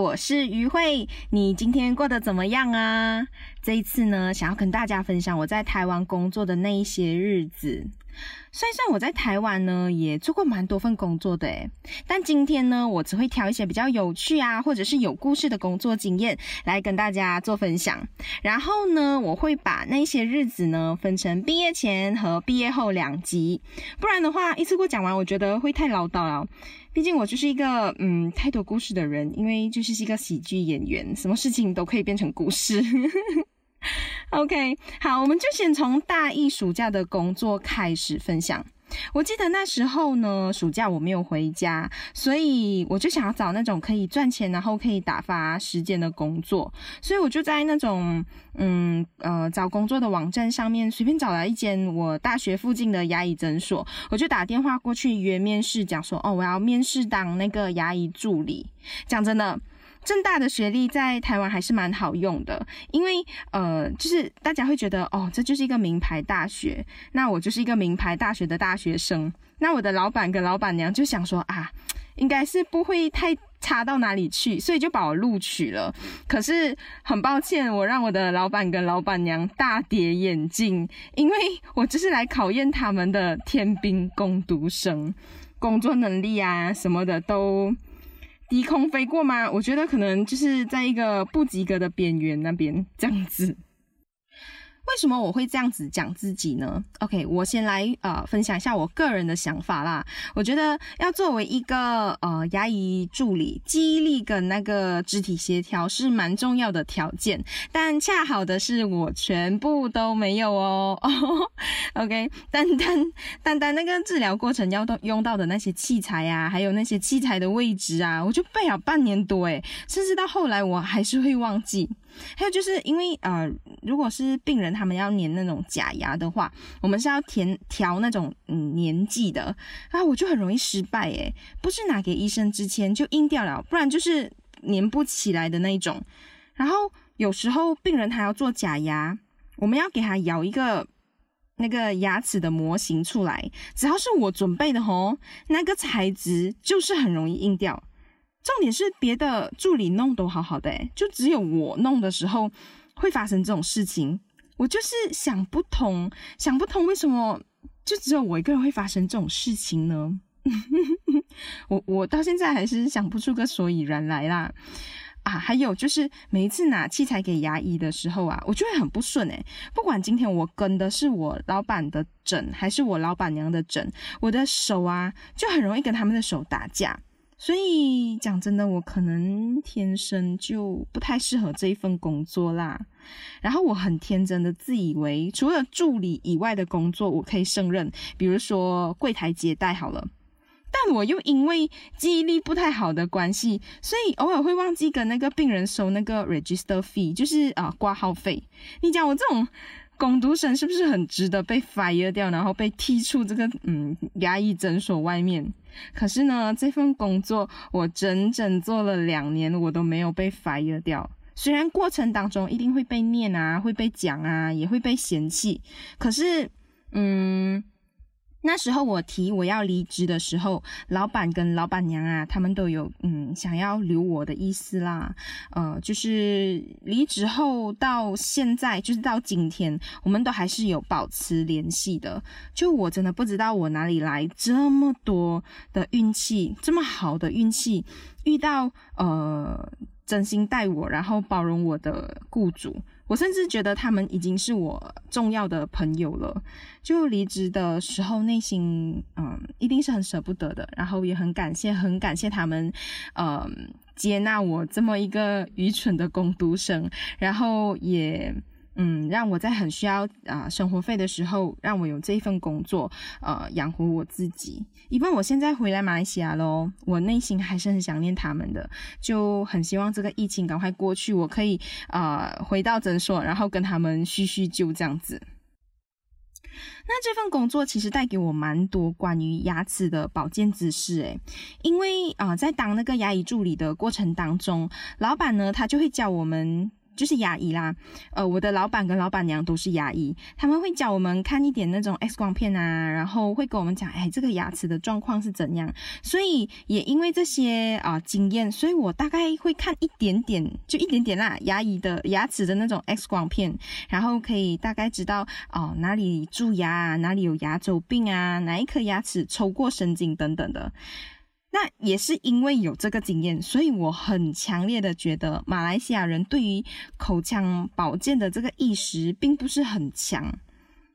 我是于慧，你今天过得怎么样啊？这一次呢，想要跟大家分享我在台湾工作的那一些日子。虽然，我在台湾呢也做过蛮多份工作的诶，但今天呢，我只会挑一些比较有趣啊，或者是有故事的工作经验来跟大家做分享。然后呢，我会把那些日子呢分成毕业前和毕业后两集，不然的话一次过讲完，我觉得会太唠叨了。毕竟我就是一个嗯太多故事的人，因为就是一个喜剧演员，什么事情都可以变成故事。OK，好，我们就先从大一暑假的工作开始分享。我记得那时候呢，暑假我没有回家，所以我就想要找那种可以赚钱，然后可以打发时间的工作。所以我就在那种嗯呃找工作的网站上面随便找了一间我大学附近的牙医诊所，我就打电话过去约面试，讲说哦，我要面试当那个牙医助理。讲真的。正大的学历在台湾还是蛮好用的，因为呃，就是大家会觉得哦，这就是一个名牌大学，那我就是一个名牌大学的大学生，那我的老板跟老板娘就想说啊，应该是不会太差到哪里去，所以就把我录取了。可是很抱歉，我让我的老板跟老板娘大跌眼镜，因为我就是来考验他们的天兵工读生，工作能力啊什么的都。低空飞过吗？我觉得可能就是在一个不及格的边缘那边这样子。为什么我会这样子讲自己呢？OK，我先来呃分享一下我个人的想法啦。我觉得要作为一个呃牙医助理，记忆力跟那个肢体协调是蛮重要的条件，但恰好的是我全部都没有哦。OK，单单单单那个治疗过程要用到的那些器材啊，还有那些器材的位置啊，我就背了半年多诶，甚至到后来我还是会忘记。还有就是因为呃，如果是病人他们要粘那种假牙的话，我们是要填调那种嗯粘剂的啊，我就很容易失败诶，不是拿给医生之前就硬掉了，不然就是粘不起来的那一种。然后有时候病人他要做假牙，我们要给他咬一个那个牙齿的模型出来，只要是我准备的吼，那个材质就是很容易硬掉。重点是别的助理弄都好好的，就只有我弄的时候会发生这种事情。我就是想不通，想不通为什么就只有我一个人会发生这种事情呢？我我到现在还是想不出个所以然来啦。啊，还有就是每一次拿器材给牙医的时候啊，我就会很不顺诶，不管今天我跟的是我老板的诊还是我老板娘的诊，我的手啊就很容易跟他们的手打架。所以讲真的，我可能天生就不太适合这一份工作啦。然后我很天真的自以为，除了助理以外的工作我可以胜任，比如说柜台接待好了。但我又因为记忆力不太好的关系，所以偶尔会忘记跟那个病人收那个 register fee，就是啊挂号费。你讲我这种。工读生是不是很值得被 fire 掉，然后被踢出这个嗯牙医诊所外面？可是呢，这份工作我整整做了两年，我都没有被 fire 掉。虽然过程当中一定会被念啊，会被讲啊，也会被嫌弃，可是嗯。那时候我提我要离职的时候，老板跟老板娘啊，他们都有嗯想要留我的意思啦。呃，就是离职后到现在，就是到今天，我们都还是有保持联系的。就我真的不知道我哪里来这么多的运气，这么好的运气，遇到呃真心待我，然后包容我的雇主。我甚至觉得他们已经是我重要的朋友了。就离职的时候，内心嗯一定是很舍不得的，然后也很感谢，很感谢他们，嗯接纳我这么一个愚蠢的工读生，然后也。嗯，让我在很需要啊、生活费的时候，让我有这一份工作，呃，养活我自己。因为我现在回来马来西亚喽，我内心还是很想念他们的，就很希望这个疫情赶快过去，我可以啊、回到诊所，然后跟他们叙叙旧这样子。那这份工作其实带给我蛮多关于牙齿的保健知识，诶，因为啊、在当那个牙医助理的过程当中，老板呢他就会教我们。就是牙医啦。呃，我的老板跟老板娘都是牙医，他们会教我们看一点那种 X 光片啊，然后会跟我们讲，哎，这个牙齿的状况是怎样。所以也因为这些啊、经验，所以我大概会看一点点，就一点点啦，牙医的牙齿的那种 X 光片，然后可以大概知道哦、哪里蛀牙啊，哪里有牙周病啊，哪一颗牙齿抽过神经等等的。那也是因为有这个经验，所以我很强烈的觉得马来西亚人对于口腔保健的这个意识并不是很强。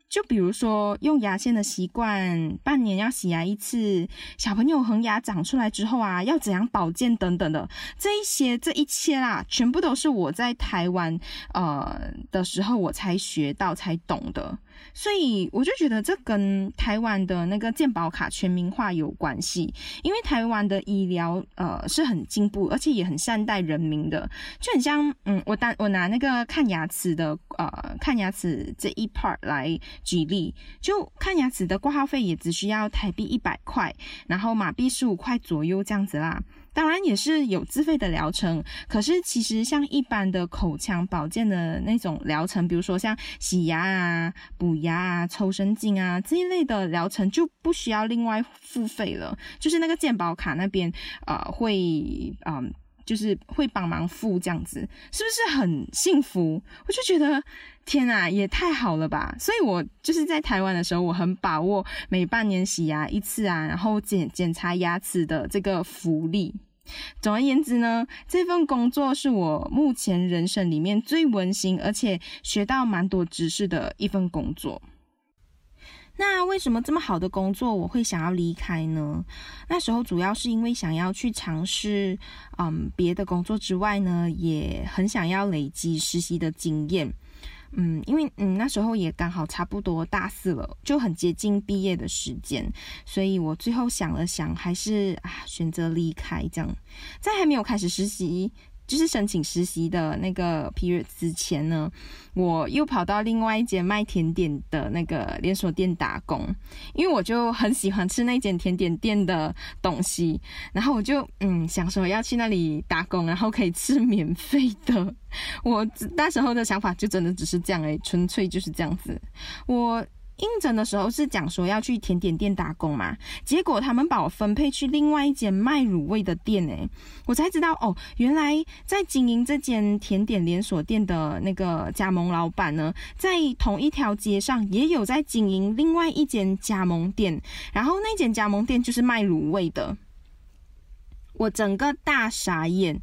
就比如说用牙线的习惯，半年要洗牙一次，小朋友恒牙长出来之后啊，要怎样保健等等的，这一些这一切啦，全部都是我在台湾呃的时候我才学到才懂的。所以我就觉得这跟台湾的那个健保卡全民化有关系，因为台湾的医疗呃是很进步，而且也很善待人民的，就很像嗯，我当我拿那个看牙齿的呃看牙齿这一 part 来举例，就看牙齿的挂号费也只需要台币一百块，然后马币十五块左右这样子啦。当然也是有自费的疗程，可是其实像一般的口腔保健的那种疗程，比如说像洗牙啊、补牙啊、抽神经啊这一类的疗程，就不需要另外付费了。就是那个健保卡那边，呃，会，嗯、就是会帮忙付这样子，是不是很幸福？我就觉得天啊，也太好了吧！所以我就是在台湾的时候，我很把握每半年洗牙一次啊，然后检检查牙齿的这个福利。总而言之呢，这份工作是我目前人生里面最温馨，而且学到蛮多知识的一份工作。那为什么这么好的工作我会想要离开呢？那时候主要是因为想要去尝试，嗯，别的工作之外呢，也很想要累积实习的经验。嗯，因为嗯那时候也刚好差不多大四了，就很接近毕业的时间，所以我最后想了想，还是啊选择离开这样，在还没有开始实习。就是申请实习的那个 period 之前呢，我又跑到另外一间卖甜点的那个连锁店打工，因为我就很喜欢吃那间甜点店的东西，然后我就嗯想说要去那里打工，然后可以吃免费的。我那时候的想法就真的只是这样诶，纯粹就是这样子。我。应征的时候是讲说要去甜点店打工嘛，结果他们把我分配去另外一间卖卤味的店诶，我才知道哦，原来在经营这间甜点连锁店的那个加盟老板呢，在同一条街上也有在经营另外一间加盟店，然后那间加盟店就是卖卤味的，我整个大傻眼，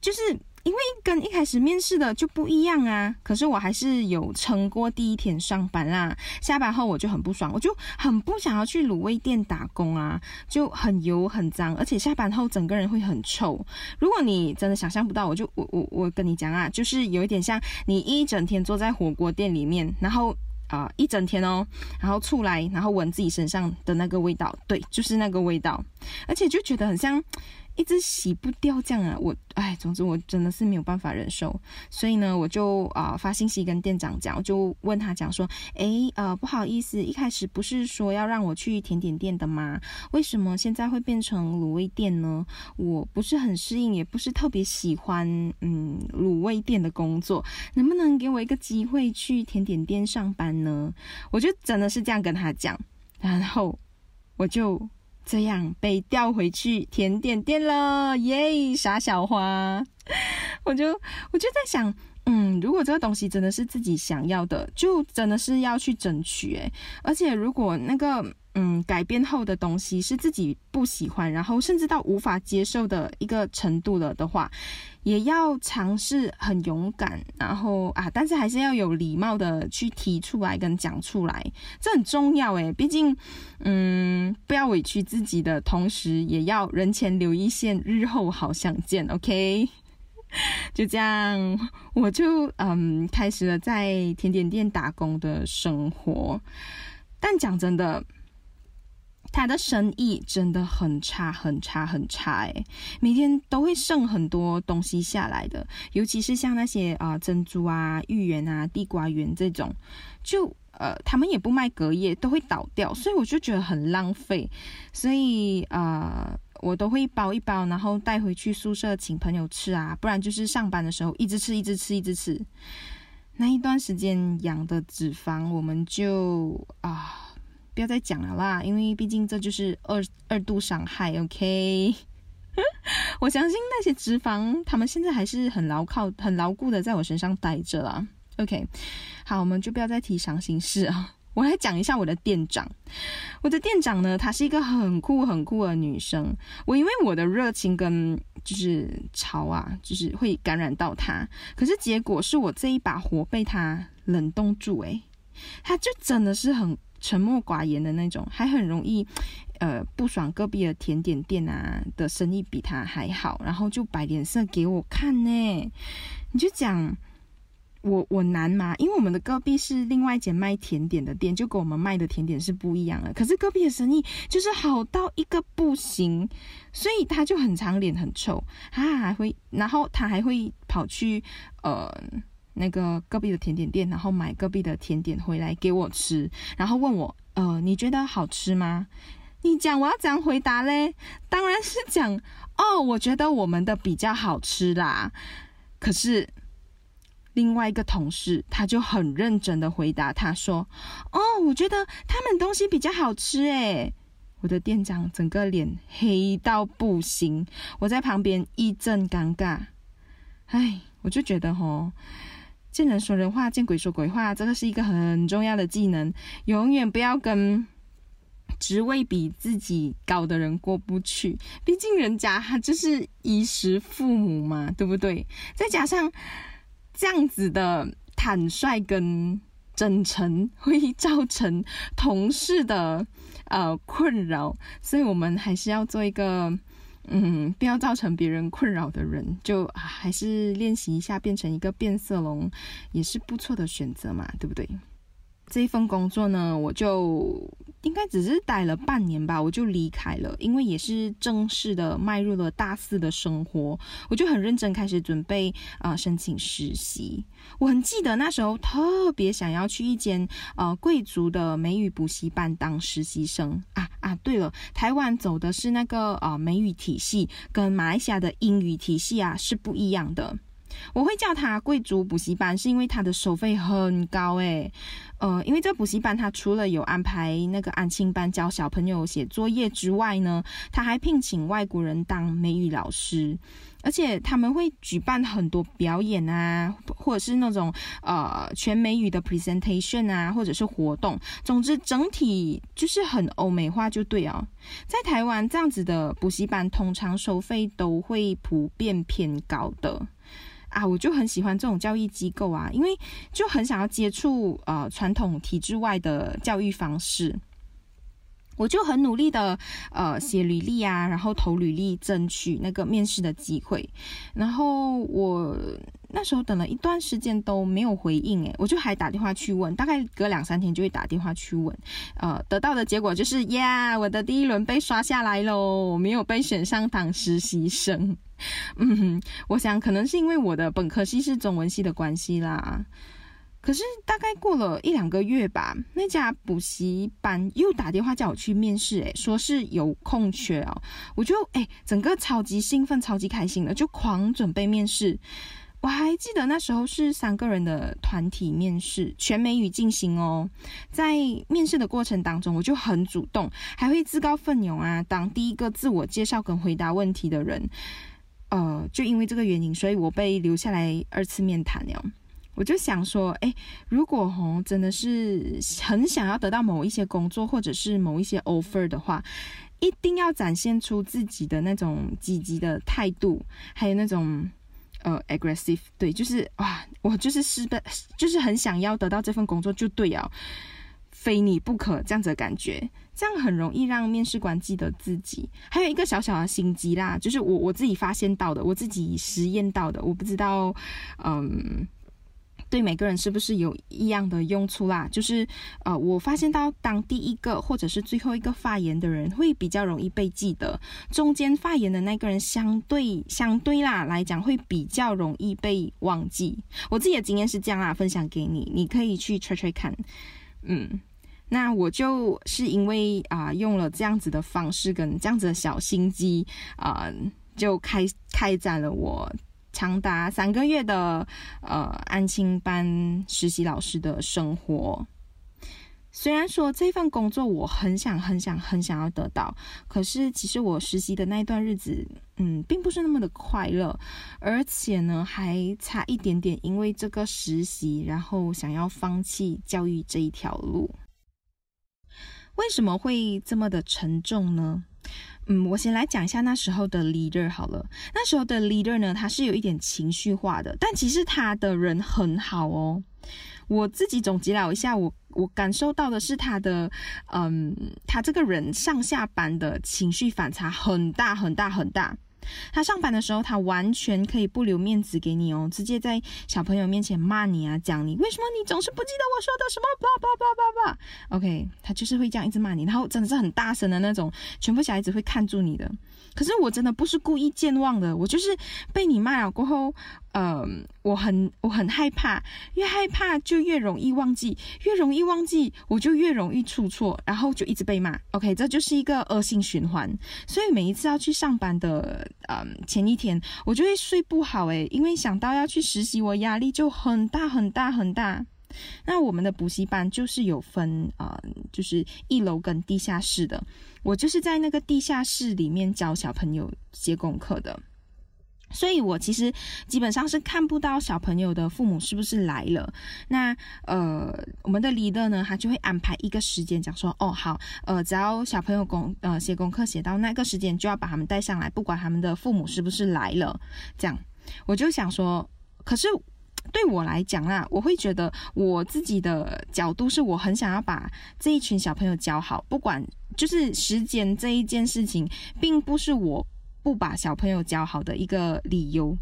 就是。因为跟一开始面试的就不一样啊，可是我还是有撑过第一天上班啦。下班后我就很不爽，我就很不想要去卤味店打工啊，就很油很脏，而且下班后整个人会很臭。如果你真的想象不到，我就我我我跟你讲啊，就是有一点像你一整天坐在火锅店里面，然后啊、一整天哦，然后出来然后闻自己身上的那个味道，对，就是那个味道，而且就觉得很像。一直洗不掉这样啊，我哎，总之我真的是没有办法忍受，所以呢，我就啊、发信息跟店长讲，我就问他讲说，哎呃不好意思，一开始不是说要让我去甜点店的吗？为什么现在会变成卤味店呢？我不是很适应，也不是特别喜欢嗯卤味店的工作，能不能给我一个机会去甜点店上班呢？我就真的是这样跟他讲，然后我就。这样被调回去甜点店了，耶！傻小花，我就我就在想，嗯，如果这个东西真的是自己想要的，就真的是要去争取诶，而且如果那个。嗯，改变后的东西是自己不喜欢，然后甚至到无法接受的一个程度了的话，也要尝试很勇敢，然后啊，但是还是要有礼貌的去提出来跟讲出来，这很重要诶，毕竟，嗯，不要委屈自己的同时，也要人前留一线，日后好相见。OK，就这样，我就嗯开始了在甜点店打工的生活，但讲真的。他的生意真的很差，很差，很差诶，每天都会剩很多东西下来的，尤其是像那些啊、珍珠啊、芋圆啊、地瓜圆这种，就呃他们也不卖隔夜，都会倒掉，所以我就觉得很浪费。所以啊、呃，我都会包一包，然后带回去宿舍请朋友吃啊，不然就是上班的时候一直吃，一直吃，一直吃。那一段时间养的脂肪，我们就啊，不要再讲了啦，因为毕竟这就是二二度伤害。OK，我相信那些脂肪，他们现在还是很牢靠、很牢固的在我身上待着啦。OK，好，我们就不要再提伤心事啊。我来讲一下我的店长，我的店长呢，她是一个很酷很酷的女生。我因为我的热情跟就是潮啊，就是会感染到她。可是结果是我这一把火被她冷冻住，诶，她就真的是很沉默寡言的那种，还很容易呃不爽隔壁的甜点店啊的生意比她还好，然后就摆脸色给我看呢。你就讲。我我难吗？因为我们的隔壁是另外一间卖甜点的店，就跟我们卖的甜点是不一样的。可是隔壁的生意就是好到一个不行，所以他就很长脸很臭，他还会，然后他还会跑去呃那个隔壁的甜点店，然后买隔壁的甜点回来给我吃，然后问我呃你觉得好吃吗？你讲我要怎样回答嘞？当然是讲哦，我觉得我们的比较好吃啦。可是。另外一个同事，他就很认真的回答他说：“哦，我觉得他们东西比较好吃。”诶，我的店长整个脸黑到不行，我在旁边一阵尴尬。哎，我就觉得吼，见人说人话，见鬼说鬼话，这个是一个很重要的技能，永远不要跟职位比自己高的人过不去，毕竟人家他就是衣食父母嘛，对不对？再加上。这样子的坦率跟真诚会造成同事的呃困扰，所以我们还是要做一个嗯，不要造成别人困扰的人，就还是练习一下变成一个变色龙，也是不错的选择嘛，对不对？这一份工作呢，我就应该只是待了半年吧，我就离开了，因为也是正式的迈入了大四的生活，我就很认真开始准备啊、申请实习。我很记得那时候特别想要去一间呃贵族的美语补习班当实习生啊啊！对了，台湾走的是那个、呃、美语体系，跟马来西亚的英语体系啊是不一样的。我会叫它贵族补习班，是因为它的收费很高诶。呃，因为这补习班它除了有安排那个安亲班教小朋友写作业之外呢，他还聘请外国人当美语老师，而且他们会举办很多表演啊，或者是那种呃全美语的 presentation 啊，或者是活动。总之，整体就是很欧美化，就对哦。在台湾这样子的补习班，通常收费都会普遍偏高的。啊，我就很喜欢这种教育机构啊，因为就很想要接触呃传统体制外的教育方式，我就很努力的呃写履历啊，然后投履历争取那个面试的机会，然后我那时候等了一段时间都没有回应，诶，我就还打电话去问，大概隔两三天就会打电话去问，呃，得到的结果就是呀，我的第一轮被刷下来喽，我没有被选上当实习生。嗯，我想可能是因为我的本科系是中文系的关系啦。可是大概过了一两个月吧，那家补习班又打电话叫我去面试，诶，说是有空缺哦。我就诶，整个超级兴奋、超级开心的，就狂准备面试。我还记得那时候是三个人的团体面试，全美语进行哦。在面试的过程当中，我就很主动，还会自告奋勇啊，当第一个自我介绍跟回答问题的人。呃，就因为这个原因，所以我被留下来二次面谈了。我就想说，诶，如果吼真的是很想要得到某一些工作或者是某一些 offer 的话，一定要展现出自己的那种积极的态度，还有那种呃 aggressive，对，就是哇，我就是是的，就是很想要得到这份工作就对了。非你不可这样子的感觉，这样很容易让面试官记得自己。还有一个小小的心机啦，就是我我自己发现到的，我自己实验到的，我不知道，嗯，对每个人是不是有一样的用处啦？就是呃，我发现到当第一个或者是最后一个发言的人会比较容易被记得，中间发言的那个人相对相对啦来讲会比较容易被忘记。我自己的经验是这样啦，分享给你，你可以去吹吹看，嗯。那我就是因为啊、用了这样子的方式跟这样子的小心机啊、就开开展了我长达三个月的呃安亲班实习老师的生活。虽然说这份工作我很想很想很想要得到，可是其实我实习的那一段日子，嗯，并不是那么的快乐，而且呢，还差一点点，因为这个实习，然后想要放弃教育这一条路。为什么会这么的沉重呢？嗯，我先来讲一下那时候的 leader 好了。那时候的 leader 呢，他是有一点情绪化的，但其实他的人很好哦。我自己总结了一下，我我感受到的是他的，嗯，他这个人上下班的情绪反差很大很大很大。他上班的时候，他完全可以不留面子给你哦，直接在小朋友面前骂你啊，讲你为什么你总是不记得我说的什么，叭叭叭叭叭。OK，他就是会这样一直骂你，然后真的是很大声的那种，全部小孩子会看住你的。可是我真的不是故意健忘的，我就是被你骂了过后，呃，我很我很害怕，越害怕就越容易忘记，越容易忘记我就越容易出错，然后就一直被骂。OK，这就是一个恶性循环。所以每一次要去上班的，呃，前一天我就会睡不好，诶，因为想到要去实习，我压力就很大很大很大。那我们的补习班就是有分啊、呃，就是一楼跟地下室的。我就是在那个地下室里面教小朋友写功课的，所以我其实基本上是看不到小朋友的父母是不是来了。那呃，我们的 leader 呢，他就会安排一个时间，讲说哦好，呃，只要小朋友功呃写功课写到那个时间，就要把他们带上来，不管他们的父母是不是来了。这样，我就想说，可是。对我来讲啦，我会觉得我自己的角度是我很想要把这一群小朋友教好，不管就是时间这一件事情，并不是我不把小朋友教好的一个理由。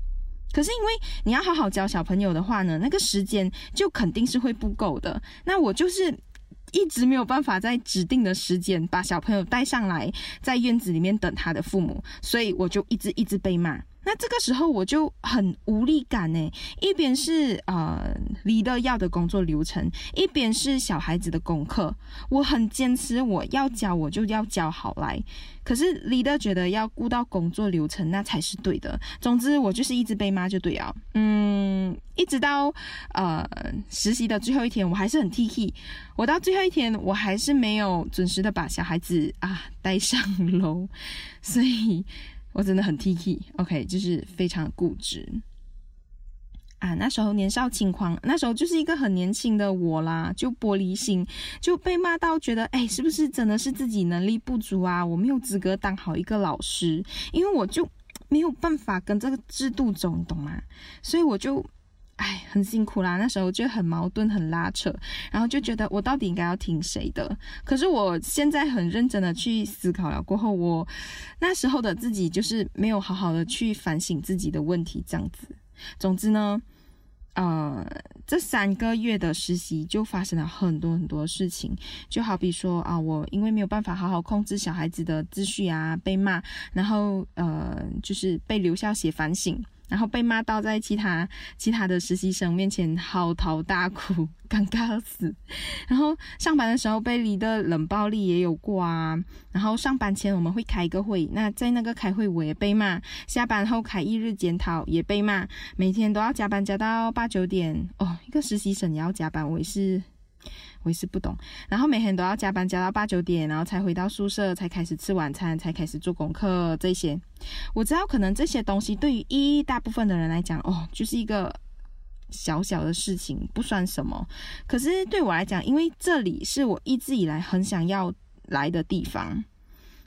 可是因为你要好好教小朋友的话呢，那个时间就肯定是会不够的。那我就是一直没有办法在指定的时间把小朋友带上来，在院子里面等他的父母，所以我就一直一直被骂。那这个时候我就很无力感呢，一边是呃 leader 要的工作流程，一边是小孩子的功课，我很坚持我要教我就要教好来，可是 leader 觉得要顾到工作流程那才是对的。总之我就是一直被骂就对了，嗯，一直到呃实习的最后一天，我还是很 T T，我到最后一天我还是没有准时的把小孩子啊带上楼，所以。我真的很 Tiki，OK，就是非常固执啊。那时候年少轻狂，那时候就是一个很年轻的我啦，就玻璃心，就被骂到觉得，哎，是不是真的是自己能力不足啊？我没有资格当好一个老师，因为我就没有办法跟这个制度走，你懂吗？所以我就。哎，很辛苦啦，那时候就很矛盾，很拉扯，然后就觉得我到底应该要听谁的？可是我现在很认真的去思考了过后，我那时候的自己就是没有好好的去反省自己的问题，这样子。总之呢，呃，这三个月的实习就发生了很多很多事情，就好比说啊，我因为没有办法好好控制小孩子的秩序啊，被骂，然后呃，就是被留校写反省。然后被骂到在其他其他的实习生面前嚎啕大哭，尴尬死。然后上班的时候被 leader 冷暴力也有过啊。然后上班前我们会开一个会，那在那个开会我也被骂。下班后开一日检讨也被骂，每天都要加班加到八九点哦。一个实习生也要加班，我也是。我也是不懂，然后每天都要加班加到八九点，然后才回到宿舍，才开始吃晚餐，才开始做功课这些。我知道可能这些东西对于一大部分的人来讲，哦，就是一个小小的事情，不算什么。可是对我来讲，因为这里是我一直以来很想要来的地方，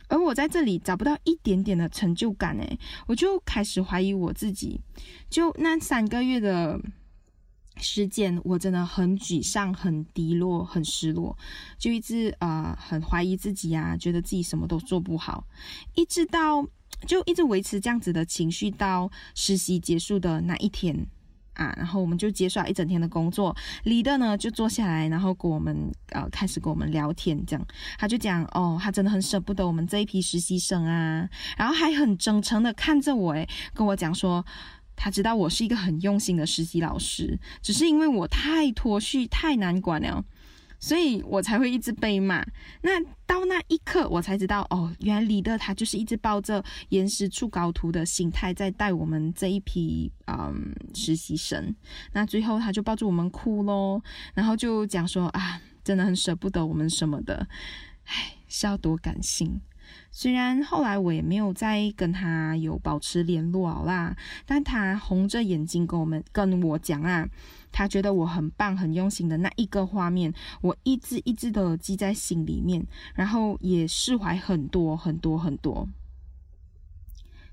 而我在这里找不到一点点的成就感，诶，我就开始怀疑我自己。就那三个月的。时间我真的很沮丧、很低落、很失落，就一直呃很怀疑自己啊，觉得自己什么都做不好，一直到就一直维持这样子的情绪到实习结束的那一天啊，然后我们就结束了一整天的工作，leader 呢就坐下来，然后跟我们呃开始跟我们聊天，这样他就讲哦，他真的很舍不得我们这一批实习生啊，然后还很真诚的看着我，诶，跟我讲说。他知道我是一个很用心的实习老师，只是因为我太脱序、太难管了，所以我才会一直被骂。那到那一刻，我才知道，哦，原来李的他就是一直抱着严师出高徒的心态在带我们这一批嗯实习生。那最后他就抱着我们哭咯，然后就讲说啊，真的很舍不得我们什么的，唉，是要多感性。虽然后来我也没有再跟他有保持联络好啦，但他红着眼睛跟我们跟我讲啊，他觉得我很棒、很用心的那一个画面，我一直一直的记在心里面，然后也释怀很多很多很多。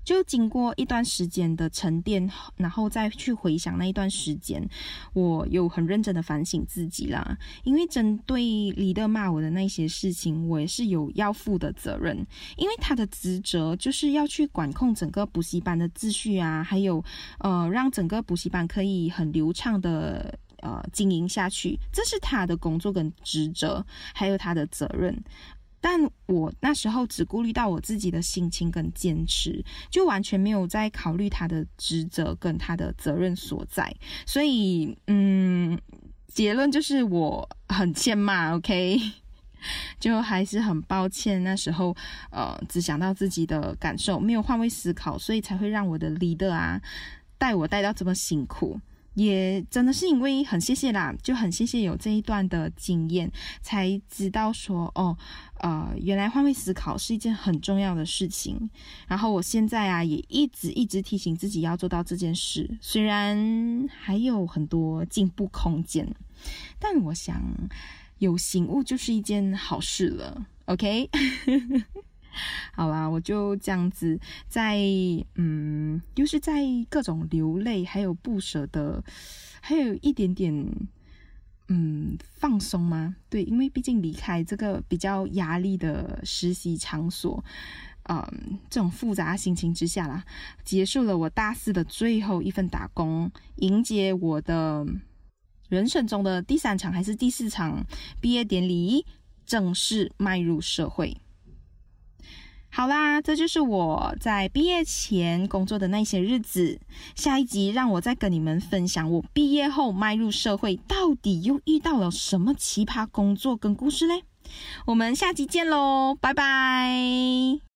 就经过一段时间的沉淀，然后再去回想那一段时间，我有很认真的反省自己啦。因为针对李德骂我的那些事情，我也是有要负的责任。因为他的职责就是要去管控整个补习班的秩序啊，还有呃，让整个补习班可以很流畅的呃经营下去，这是他的工作跟职责，还有他的责任。但我那时候只顾虑到我自己的心情跟坚持，就完全没有在考虑他的职责跟他的责任所在。所以，嗯，结论就是我很欠骂，OK，就还是很抱歉那时候，呃，只想到自己的感受，没有换位思考，所以才会让我的 leader 啊带我带到这么辛苦。也真的是因为很谢谢啦，就很谢谢有这一段的经验，才知道说哦，呃，原来换位思考是一件很重要的事情。然后我现在啊，也一直一直提醒自己要做到这件事，虽然还有很多进步空间，但我想有醒悟就是一件好事了。OK。好啦，我就这样子在，嗯，就是在各种流泪，还有不舍得，还有一点点，嗯，放松吗？对，因为毕竟离开这个比较压力的实习场所，嗯，这种复杂心情之下啦，结束了我大四的最后一份打工，迎接我的人生中的第三场还是第四场毕业典礼，正式迈入社会。好啦，这就是我在毕业前工作的那些日子。下一集让我再跟你们分享我毕业后迈入社会，到底又遇到了什么奇葩工作跟故事嘞？我们下集见喽，拜拜。